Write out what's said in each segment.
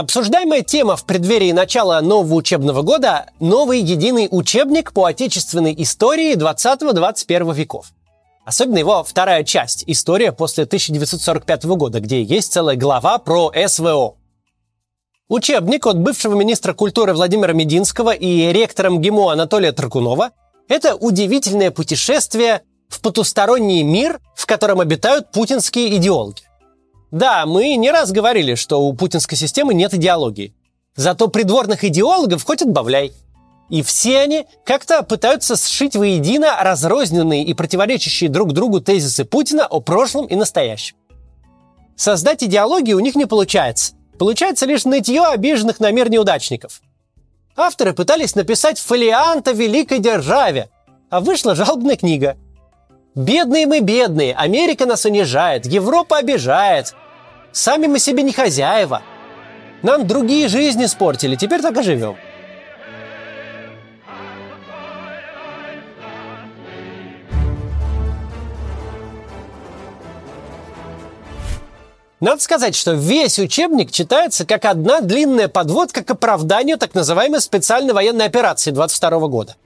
Обсуждаемая тема в преддверии начала нового учебного года – новый единый учебник по отечественной истории 20-21 веков. Особенно его вторая часть – история после 1945 года, где есть целая глава про СВО. Учебник от бывшего министра культуры Владимира Мединского и ректора МГИМО Анатолия Тракунова – это удивительное путешествие в потусторонний мир, в котором обитают путинские идеологи. Да, мы не раз говорили, что у путинской системы нет идеологии. Зато придворных идеологов хоть отбавляй. И все они как-то пытаются сшить воедино разрозненные и противоречащие друг другу тезисы Путина о прошлом и настоящем. Создать идеологию у них не получается. Получается лишь нытье обиженных на мир неудачников. Авторы пытались написать фолиант великой державе, а вышла жалобная книга. Бедные мы бедные, Америка нас унижает, Европа обижает. Сами мы себе не хозяева. Нам другие жизни испортили, теперь так и живем. Надо сказать, что весь учебник читается как одна длинная подводка к оправданию так называемой специальной военной операции 22 года.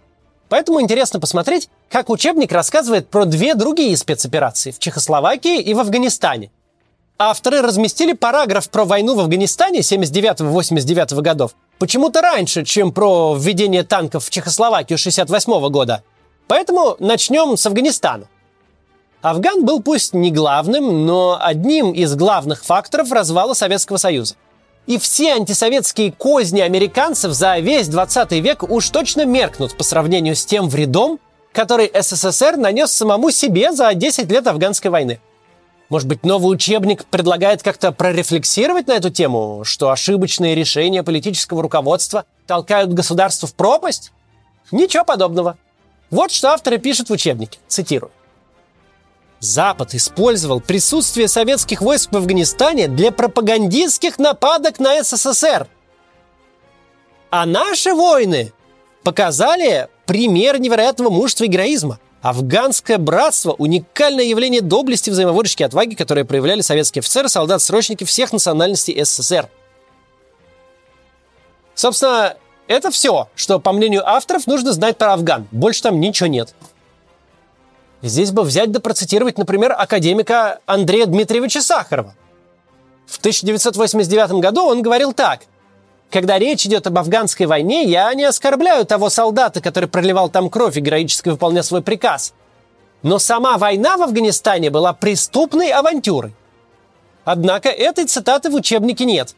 Поэтому интересно посмотреть, как учебник рассказывает про две другие спецоперации в Чехословакии и в Афганистане. Авторы разместили параграф про войну в Афганистане 79-89 годов почему-то раньше, чем про введение танков в Чехословакию 68 года. Поэтому начнем с Афганистана. Афган был пусть не главным, но одним из главных факторов развала Советского Союза. И все антисоветские козни американцев за весь 20 век уж точно меркнут по сравнению с тем вредом, который СССР нанес самому себе за 10 лет афганской войны. Может быть, новый учебник предлагает как-то прорефлексировать на эту тему, что ошибочные решения политического руководства толкают государство в пропасть? Ничего подобного. Вот что авторы пишут в учебнике. Цитирую. Запад использовал присутствие советских войск в Афганистане для пропагандистских нападок на СССР. А наши войны показали пример невероятного мужества и героизма. Афганское братство – уникальное явление доблести, взаимовыручки и отваги, которые проявляли советские офицеры, солдат, срочники всех национальностей СССР. Собственно, это все, что, по мнению авторов, нужно знать про Афган. Больше там ничего нет. Здесь бы взять да процитировать, например, академика Андрея Дмитриевича Сахарова. В 1989 году он говорил так. «Когда речь идет об афганской войне, я не оскорбляю того солдата, который проливал там кровь и героически выполнял свой приказ. Но сама война в Афганистане была преступной авантюрой. Однако этой цитаты в учебнике нет.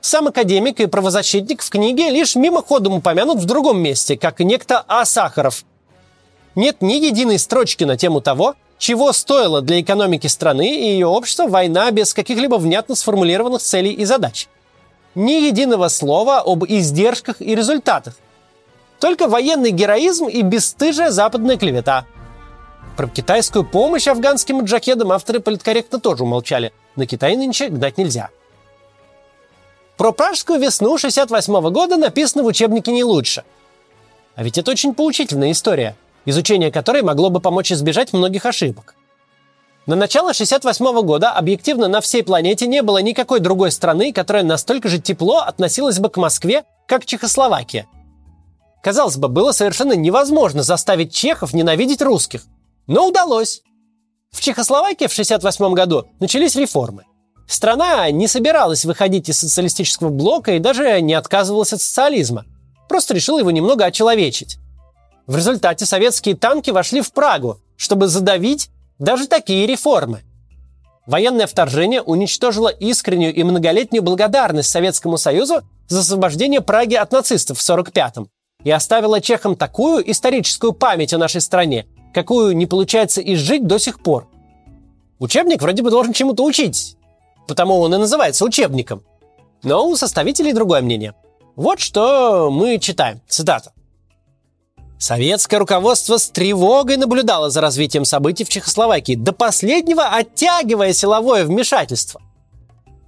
Сам академик и правозащитник в книге лишь мимоходом упомянут в другом месте, как и некто А. Сахаров – нет ни единой строчки на тему того, чего стоила для экономики страны и ее общества война без каких-либо внятно сформулированных целей и задач. Ни единого слова об издержках и результатах. Только военный героизм и бесстыжая западная клевета. Про китайскую помощь афганским джакедам авторы политкорректно тоже умолчали. На Китай нынче гнать нельзя. Про пражскую весну 68 года написано в учебнике не лучше. А ведь это очень поучительная история – изучение которой могло бы помочь избежать многих ошибок. На начало 68 года объективно на всей планете не было никакой другой страны, которая настолько же тепло относилась бы к Москве, как Чехословакия. Казалось бы, было совершенно невозможно заставить чехов ненавидеть русских. Но удалось. В Чехословакии в 68 году начались реформы. Страна не собиралась выходить из социалистического блока и даже не отказывалась от социализма. Просто решила его немного очеловечить. В результате советские танки вошли в Прагу, чтобы задавить даже такие реформы. Военное вторжение уничтожило искреннюю и многолетнюю благодарность Советскому Союзу за освобождение Праги от нацистов в 1945-м и оставило чехам такую историческую память о нашей стране, какую не получается изжить до сих пор. Учебник вроде бы должен чему-то учить, потому он и называется учебником. Но у составителей другое мнение. Вот что мы читаем. Цитата. Советское руководство с тревогой наблюдало за развитием событий в Чехословакии, до последнего оттягивая силовое вмешательство.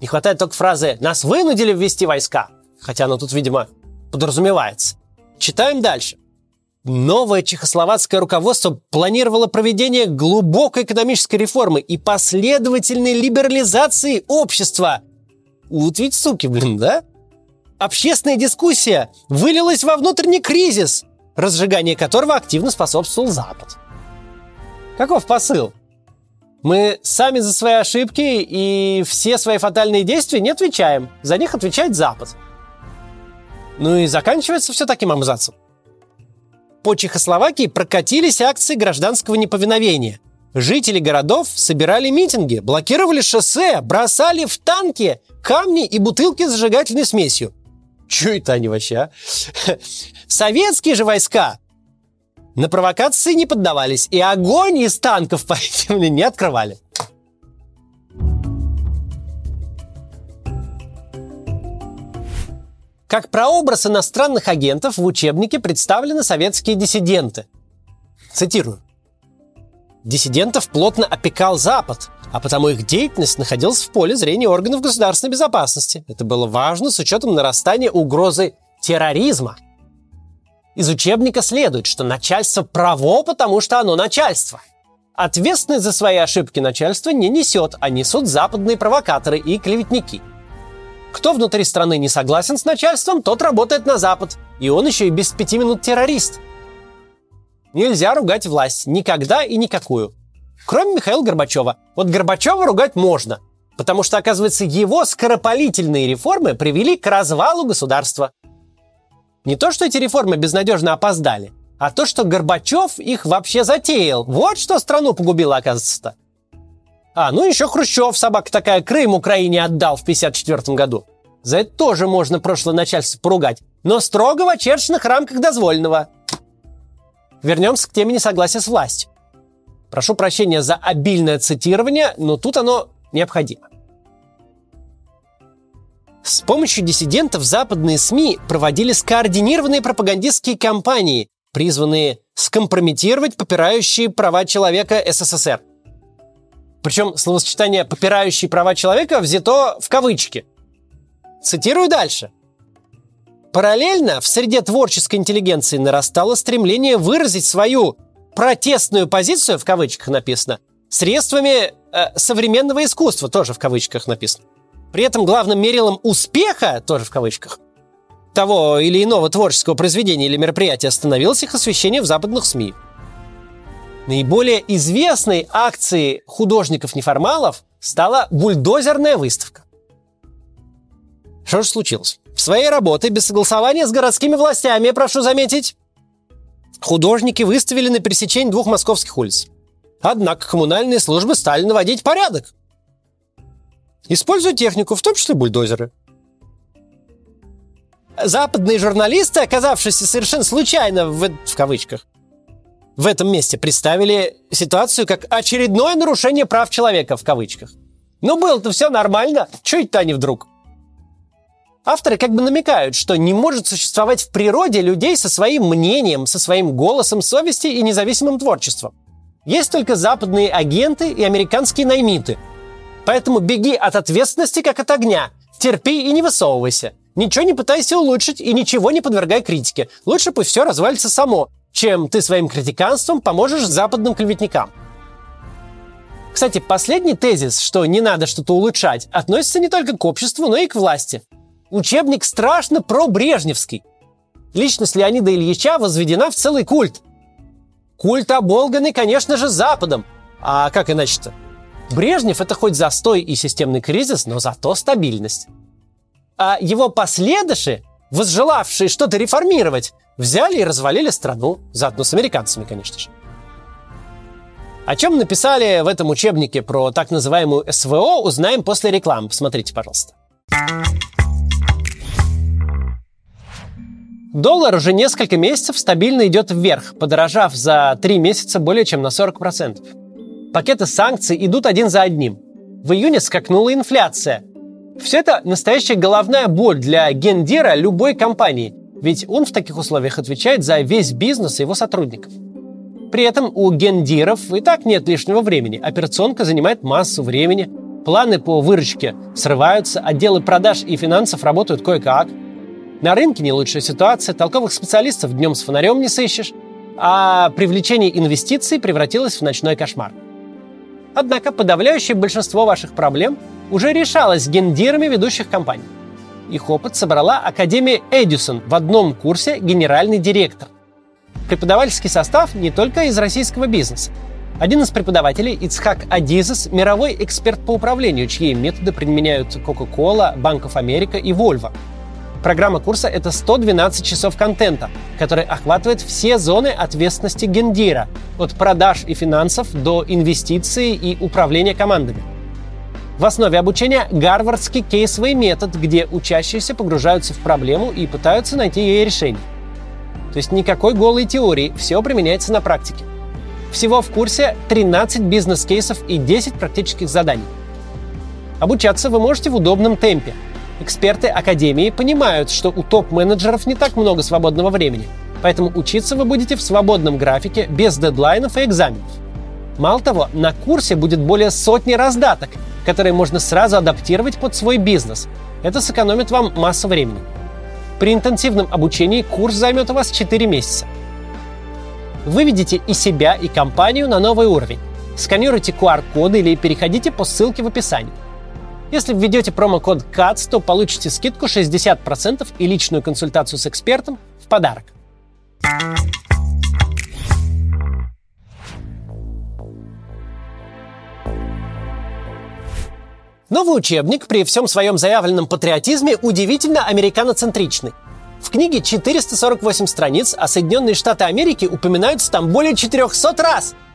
Не хватает только фразы «нас вынудили ввести войска», хотя оно тут, видимо, подразумевается. Читаем дальше. Новое чехословацкое руководство планировало проведение глубокой экономической реформы и последовательной либерализации общества. Вот ведь суки, блин, да? общественная дискуссия вылилась во внутренний кризис, разжигание которого активно способствовал Запад. Каков посыл? Мы сами за свои ошибки и все свои фатальные действия не отвечаем. За них отвечает Запад. Ну и заканчивается все таким абзацем. По Чехословакии прокатились акции гражданского неповиновения. Жители городов собирали митинги, блокировали шоссе, бросали в танки камни и бутылки с зажигательной смесью. Че это они вообще, а? Советские же войска на провокации не поддавались и огонь из танков по этим не открывали. Как прообраз иностранных агентов в учебнике представлены советские диссиденты. Цитирую. Диссидентов плотно опекал Запад, а потому их деятельность находилась в поле зрения органов государственной безопасности. Это было важно с учетом нарастания угрозы терроризма. Из учебника следует, что начальство право, потому что оно начальство. Ответственность за свои ошибки начальство не несет, а несут западные провокаторы и клеветники. Кто внутри страны не согласен с начальством, тот работает на Запад. И он еще и без пяти минут террорист. Нельзя ругать власть. Никогда и никакую. Кроме Михаила Горбачева. Вот Горбачева ругать можно. Потому что, оказывается, его скоропалительные реформы привели к развалу государства. Не то, что эти реформы безнадежно опоздали, а то, что Горбачев их вообще затеял. Вот что страну погубило, оказывается-то. А, ну еще Хрущев, собака такая, Крым Украине отдал в 54 году. За это тоже можно прошлое начальство поругать, но строго в очерченных рамках дозволенного. Вернемся к теме несогласия с властью. Прошу прощения за обильное цитирование, но тут оно необходимо. С помощью диссидентов западные СМИ проводили скоординированные пропагандистские кампании, призванные скомпрометировать попирающие права человека СССР. Причем словосочетание «попирающие права человека» взято в кавычки. Цитирую дальше. Параллельно в среде творческой интеллигенции нарастало стремление выразить свою протестную позицию, в кавычках написано, средствами э, современного искусства, тоже в кавычках написано. При этом главным мерилом успеха, тоже в кавычках, того или иного творческого произведения или мероприятия становилось их освещение в западных СМИ. Наиболее известной акцией художников-неформалов стала бульдозерная выставка. Что же случилось? В своей работе без согласования с городскими властями, прошу заметить, художники выставили на пересечении двух московских улиц. Однако коммунальные службы стали наводить порядок. Используя технику, в том числе бульдозеры. Западные журналисты, оказавшиеся совершенно случайно, в, в кавычках, в этом месте представили ситуацию как очередное нарушение прав человека, в кавычках. Ну, было-то все нормально, что это они вдруг? Авторы как бы намекают, что не может существовать в природе людей со своим мнением, со своим голосом совести и независимым творчеством. Есть только западные агенты и американские наймиты. Поэтому беги от ответственности, как от огня. Терпи и не высовывайся. Ничего не пытайся улучшить и ничего не подвергай критике. Лучше пусть все развалится само, чем ты своим критиканством поможешь западным клеветникам. Кстати, последний тезис, что не надо что-то улучшать, относится не только к обществу, но и к власти – Учебник страшно про-брежневский. Личность Леонида Ильича возведена в целый культ. Культ оболганный, конечно же, Западом. А как иначе-то? Брежнев – это хоть застой и системный кризис, но зато стабильность. А его последыши, возжелавшие что-то реформировать, взяли и развалили страну, заодно с американцами, конечно же. О чем написали в этом учебнике про так называемую СВО, узнаем после рекламы. Посмотрите, пожалуйста. Доллар уже несколько месяцев стабильно идет вверх, подорожав за три месяца более чем на 40%. Пакеты санкций идут один за одним. В июне скакнула инфляция. Все это настоящая головная боль для гендира любой компании, ведь он в таких условиях отвечает за весь бизнес и его сотрудников. При этом у гендиров и так нет лишнего времени. Операционка занимает массу времени, планы по выручке срываются, отделы продаж и финансов работают кое-как – на рынке не лучшая ситуация, толковых специалистов днем с фонарем не сыщешь, а привлечение инвестиций превратилось в ночной кошмар. Однако подавляющее большинство ваших проблем уже решалось гендирами ведущих компаний. их опыт собрала Академия Эдисон в одном курсе генеральный директор. Преподавательский состав не только из российского бизнеса. Один из преподавателей, Ицхак Адизес, мировой эксперт по управлению, чьи методы применяют Coca-Cola, of America и Volvo. Программа курса — это 112 часов контента, который охватывает все зоны ответственности гендира, от продаж и финансов до инвестиций и управления командами. В основе обучения гарвардский кейсовый метод, где учащиеся погружаются в проблему и пытаются найти ей решение. То есть никакой голой теории, все применяется на практике. Всего в курсе 13 бизнес-кейсов и 10 практических заданий. Обучаться вы можете в удобном темпе – Эксперты Академии понимают, что у топ-менеджеров не так много свободного времени, поэтому учиться вы будете в свободном графике, без дедлайнов и экзаменов. Мало того, на курсе будет более сотни раздаток, которые можно сразу адаптировать под свой бизнес. Это сэкономит вам массу времени. При интенсивном обучении курс займет у вас 4 месяца. Выведите и себя, и компанию на новый уровень. Сканируйте QR-коды или переходите по ссылке в описании. Если введете промокод CATS, то получите скидку 60% и личную консультацию с экспертом в подарок. Новый учебник при всем своем заявленном патриотизме удивительно американоцентричный. В книге 448 страниц, а Соединенные Штаты Америки упоминаются там более 400 раз –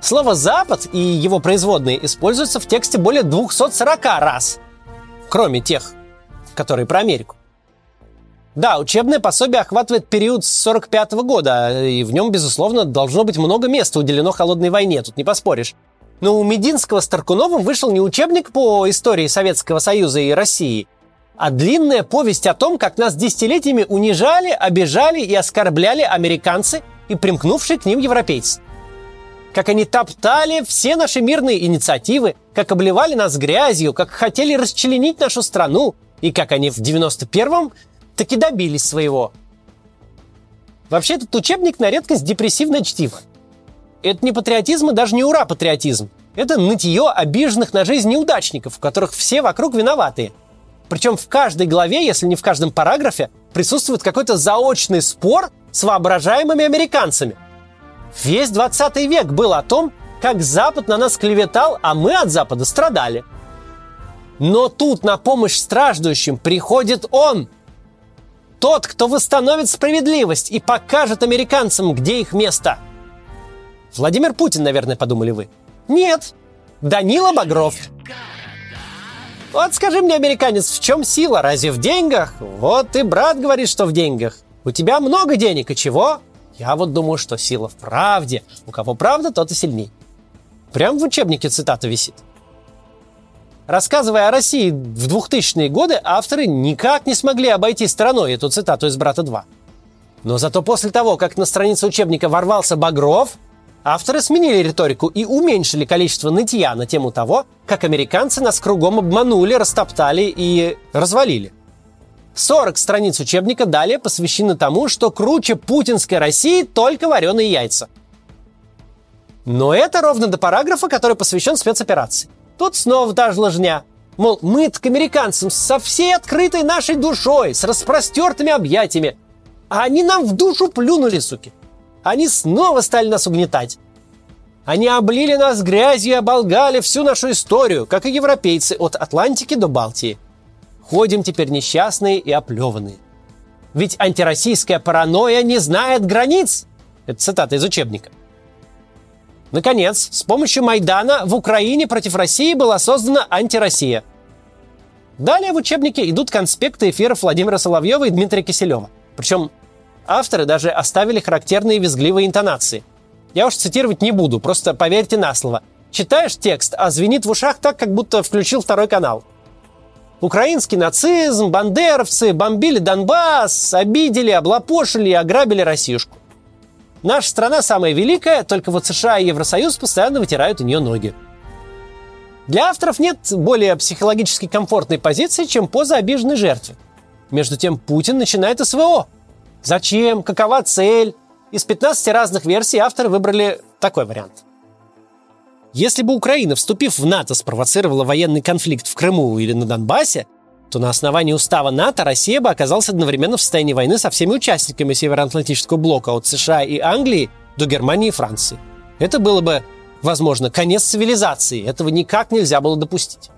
Слово «Запад» и его производные используются в тексте более 240 раз, кроме тех, которые про Америку. Да, учебное пособие охватывает период с 45 года, и в нем, безусловно, должно быть много места уделено холодной войне, тут не поспоришь. Но у Мединского с Таркуновым вышел не учебник по истории Советского Союза и России, а длинная повесть о том, как нас десятилетиями унижали, обижали и оскорбляли американцы и примкнувшие к ним европейцы как они топтали все наши мирные инициативы, как обливали нас грязью, как хотели расчленить нашу страну, и как они в 91-м таки добились своего. Вообще, этот учебник на редкость депрессивное чтиво. Это не патриотизм и даже не ура-патриотизм. Это нытье обиженных на жизнь неудачников, в которых все вокруг виноватые. Причем в каждой главе, если не в каждом параграфе, присутствует какой-то заочный спор с воображаемыми американцами – Весь 20 век был о том, как Запад на нас клеветал, а мы от Запада страдали. Но тут на помощь страждущим приходит он. Тот, кто восстановит справедливость и покажет американцам, где их место. Владимир Путин, наверное, подумали вы. Нет, Данила Багров. Вот скажи мне, американец, в чем сила? Разве в деньгах? Вот и брат говорит, что в деньгах. У тебя много денег, и чего? Я вот думаю, что сила в правде. У кого правда, тот и сильней. Прям в учебнике цитата висит. Рассказывая о России в 2000-е годы, авторы никак не смогли обойти стороной эту цитату из «Брата 2». Но зато после того, как на странице учебника ворвался Багров, авторы сменили риторику и уменьшили количество нытья на тему того, как американцы нас кругом обманули, растоптали и развалили. 40 страниц учебника далее посвящены тому, что круче путинской России только вареные яйца. Но это ровно до параграфа, который посвящен спецоперации. Тут снова та же ложня. Мол, мы к американцам со всей открытой нашей душой, с распростертыми объятиями. А они нам в душу плюнули, суки. Они снова стали нас угнетать. Они облили нас грязью и оболгали всю нашу историю, как и европейцы от Атлантики до Балтии – Ходим теперь несчастные и оплеванные. Ведь антироссийская паранойя не знает границ. Это цитата из учебника. Наконец, с помощью Майдана в Украине против России была создана антироссия. Далее в учебнике идут конспекты эфиров Владимира Соловьева и Дмитрия Киселева. Причем авторы даже оставили характерные визгливые интонации. Я уж цитировать не буду, просто поверьте на слово. Читаешь текст, а звенит в ушах так, как будто включил второй канал – Украинский нацизм, бандеровцы бомбили Донбасс, обидели, облапошили и ограбили Россиюшку. Наша страна самая великая, только вот США и Евросоюз постоянно вытирают у нее ноги. Для авторов нет более психологически комфортной позиции, чем поза обиженной жертвы. Между тем Путин начинает СВО. Зачем? Какова цель? Из 15 разных версий авторы выбрали такой вариант – если бы Украина, вступив в НАТО, спровоцировала военный конфликт в Крыму или на Донбассе, то на основании устава НАТО Россия бы оказалась одновременно в состоянии войны со всеми участниками Североатлантического блока от США и Англии до Германии и Франции. Это было бы, возможно, конец цивилизации. Этого никак нельзя было допустить.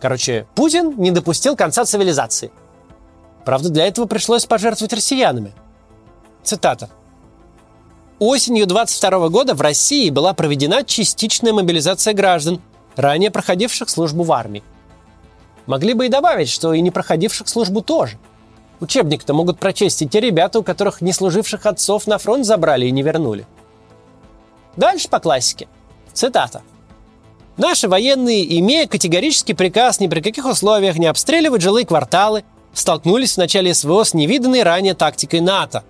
Короче, Путин не допустил конца цивилизации. Правда, для этого пришлось пожертвовать россиянами. Цитата. Осенью 22 года в России была проведена частичная мобилизация граждан, ранее проходивших службу в армии. Могли бы и добавить, что и не проходивших службу тоже. Учебник-то могут прочесть и те ребята, у которых не служивших отцов на фронт забрали и не вернули. Дальше по классике. Цитата. Наши военные, имея категорический приказ ни при каких условиях не обстреливать жилые кварталы, столкнулись в начале СВО с невиданной ранее тактикой НАТО.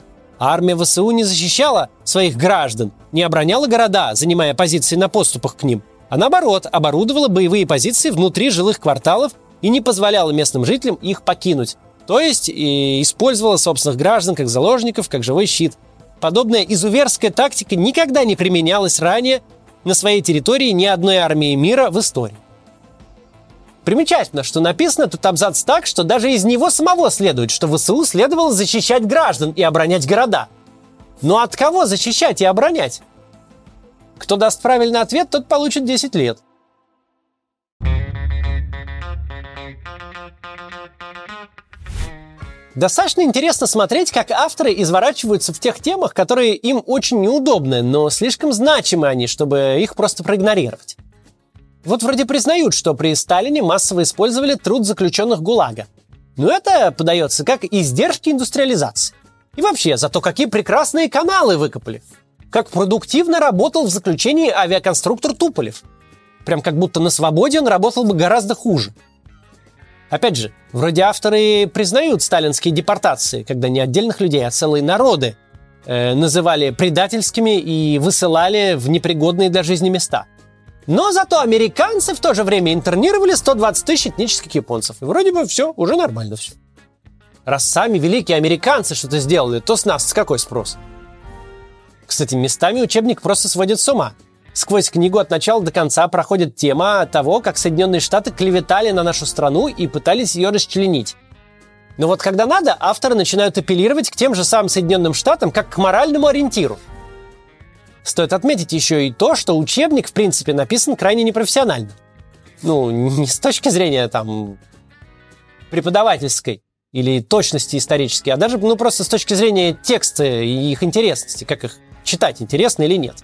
Армия ВСУ не защищала своих граждан, не обороняла города, занимая позиции на поступах к ним, а наоборот, оборудовала боевые позиции внутри жилых кварталов и не позволяла местным жителям их покинуть. То есть использовала собственных граждан как заложников, как живой щит. Подобная изуверская тактика никогда не применялась ранее на своей территории ни одной армии мира в истории. Примечательно, что написано тут абзац так, что даже из него самого следует, что ВСУ следовало защищать граждан и оборонять города. Но от кого защищать и оборонять? Кто даст правильный ответ, тот получит 10 лет. Достаточно интересно смотреть, как авторы изворачиваются в тех темах, которые им очень неудобны, но слишком значимы они, чтобы их просто проигнорировать. Вот вроде признают, что при Сталине массово использовали труд заключенных ГУЛАГа. Но это подается как издержки индустриализации. И вообще, зато какие прекрасные каналы выкопали – как продуктивно работал в заключении авиаконструктор Туполев. Прям как будто на свободе он работал бы гораздо хуже. Опять же, вроде авторы признают сталинские депортации, когда не отдельных людей, а целые народы э, называли предательскими и высылали в непригодные для жизни места. Но зато американцы в то же время интернировали 120 тысяч этнических японцев. И вроде бы все, уже нормально все. Раз сами великие американцы что-то сделали, то с нас какой спрос? Кстати, местами учебник просто сводит с ума. Сквозь книгу от начала до конца проходит тема того, как Соединенные Штаты клеветали на нашу страну и пытались ее расчленить. Но вот когда надо, авторы начинают апеллировать к тем же самым Соединенным Штатам, как к моральному ориентиру. Стоит отметить еще и то, что учебник, в принципе, написан крайне непрофессионально. Ну, не с точки зрения, там, преподавательской или точности исторической, а даже, ну, просто с точки зрения текста и их интересности, как их читать интересно или нет.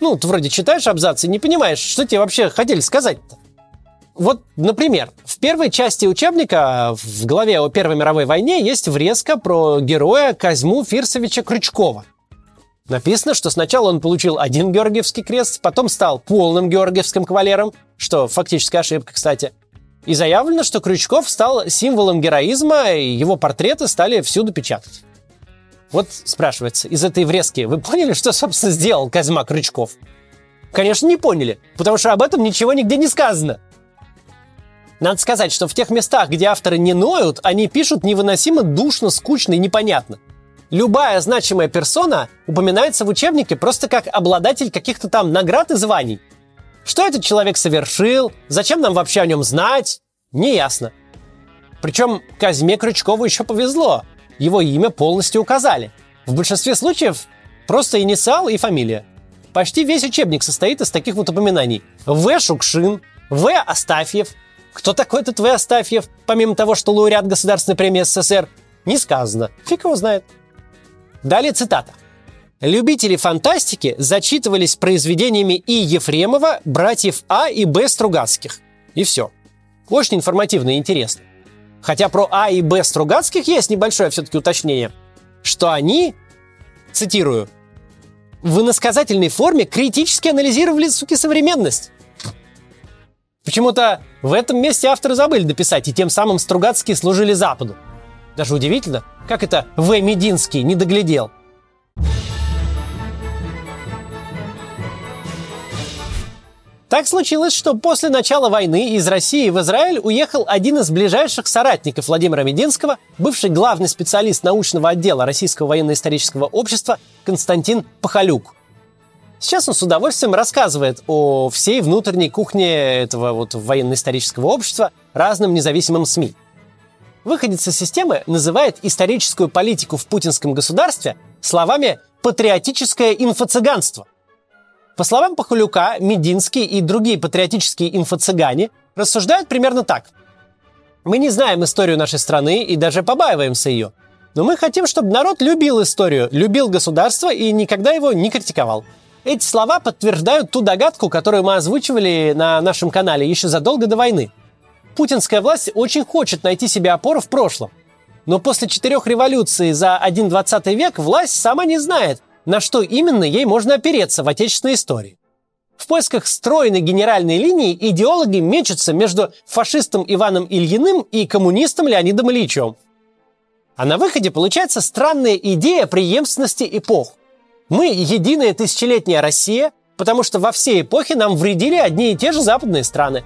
Ну, ты вроде читаешь абзац и не понимаешь, что тебе вообще хотели сказать-то. Вот, например, в первой части учебника в главе о Первой мировой войне есть врезка про героя Козьму Фирсовича Крючкова. Написано, что сначала он получил один Георгиевский крест, потом стал полным Георгиевским кавалером, что фактически ошибка, кстати. И заявлено, что Крючков стал символом героизма, и его портреты стали всюду печатать. Вот спрашивается, из этой врезки вы поняли, что, собственно, сделал Козьма Крючков? Конечно, не поняли, потому что об этом ничего нигде не сказано. Надо сказать, что в тех местах, где авторы не ноют, они пишут невыносимо душно, скучно и непонятно. Любая значимая персона упоминается в учебнике просто как обладатель каких-то там наград и званий. Что этот человек совершил, зачем нам вообще о нем знать, не ясно. Причем Казьме Крючкову еще повезло его имя полностью указали. В большинстве случаев просто инициал и фамилия. Почти весь учебник состоит из таких вот упоминаний. В. Шукшин, В. Астафьев. Кто такой этот В. Астафьев, помимо того, что лауреат Государственной премии СССР? Не сказано. Фиг его знает. Далее цитата. Любители фантастики зачитывались произведениями И. Ефремова, братьев А и Б. Стругацких. И все. Очень информативно и интересно. Хотя про А и Б Стругацких есть небольшое все-таки уточнение, что они, цитирую, в иносказательной форме критически анализировали, суки, современность. Почему-то в этом месте авторы забыли дописать, и тем самым Стругацкие служили Западу. Даже удивительно, как это В. Мединский не доглядел – Так случилось, что после начала войны из России в Израиль уехал один из ближайших соратников Владимира Мединского, бывший главный специалист научного отдела Российского военно-исторического общества Константин Пахалюк. Сейчас он с удовольствием рассказывает о всей внутренней кухне этого вот военно-исторического общества разным независимым СМИ. Выходец из системы называет историческую политику в путинском государстве словами «патриотическое инфо-цыганство». По словам Пахалюка, Мединский и другие патриотические инфо-цыгане рассуждают примерно так. Мы не знаем историю нашей страны и даже побаиваемся ее. Но мы хотим, чтобы народ любил историю, любил государство и никогда его не критиковал. Эти слова подтверждают ту догадку, которую мы озвучивали на нашем канале еще задолго до войны. Путинская власть очень хочет найти себе опору в прошлом. Но после четырех революций за один двадцатый век власть сама не знает, на что именно ей можно опереться в отечественной истории. В поисках стройной генеральной линии идеологи мечутся между фашистом Иваном Ильиным и коммунистом Леонидом Ильичем. А на выходе получается странная идея преемственности эпох. Мы единая тысячелетняя Россия, потому что во все эпохи нам вредили одни и те же западные страны.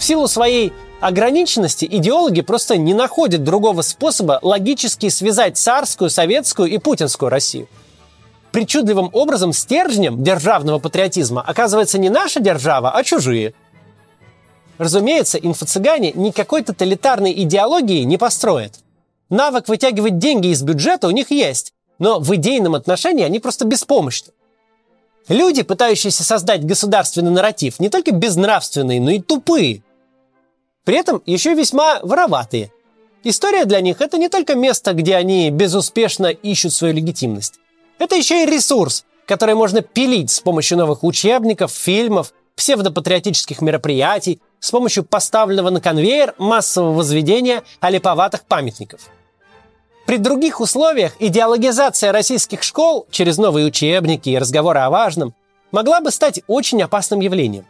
В силу своей ограниченности идеологи просто не находят другого способа логически связать царскую, советскую и путинскую Россию – причудливым образом стержнем державного патриотизма оказывается не наша держава, а чужие. Разумеется, инфо-цыгане никакой тоталитарной идеологии не построят. Навык вытягивать деньги из бюджета у них есть, но в идейном отношении они просто беспомощны. Люди, пытающиеся создать государственный нарратив, не только безнравственные, но и тупые. При этом еще весьма вороватые. История для них – это не только место, где они безуспешно ищут свою легитимность. Это еще и ресурс, который можно пилить с помощью новых учебников, фильмов, псевдопатриотических мероприятий, с помощью поставленного на конвейер массового возведения олиповатых памятников. При других условиях идеологизация российских школ через новые учебники и разговоры о важном могла бы стать очень опасным явлением.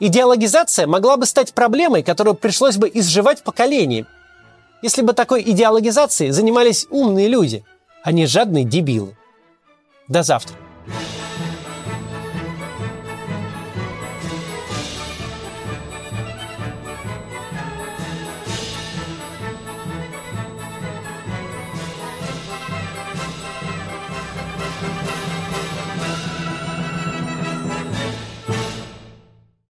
Идеологизация могла бы стать проблемой, которую пришлось бы изживать поколениям, если бы такой идеологизацией занимались умные люди, а не жадные дебилы. До завтра.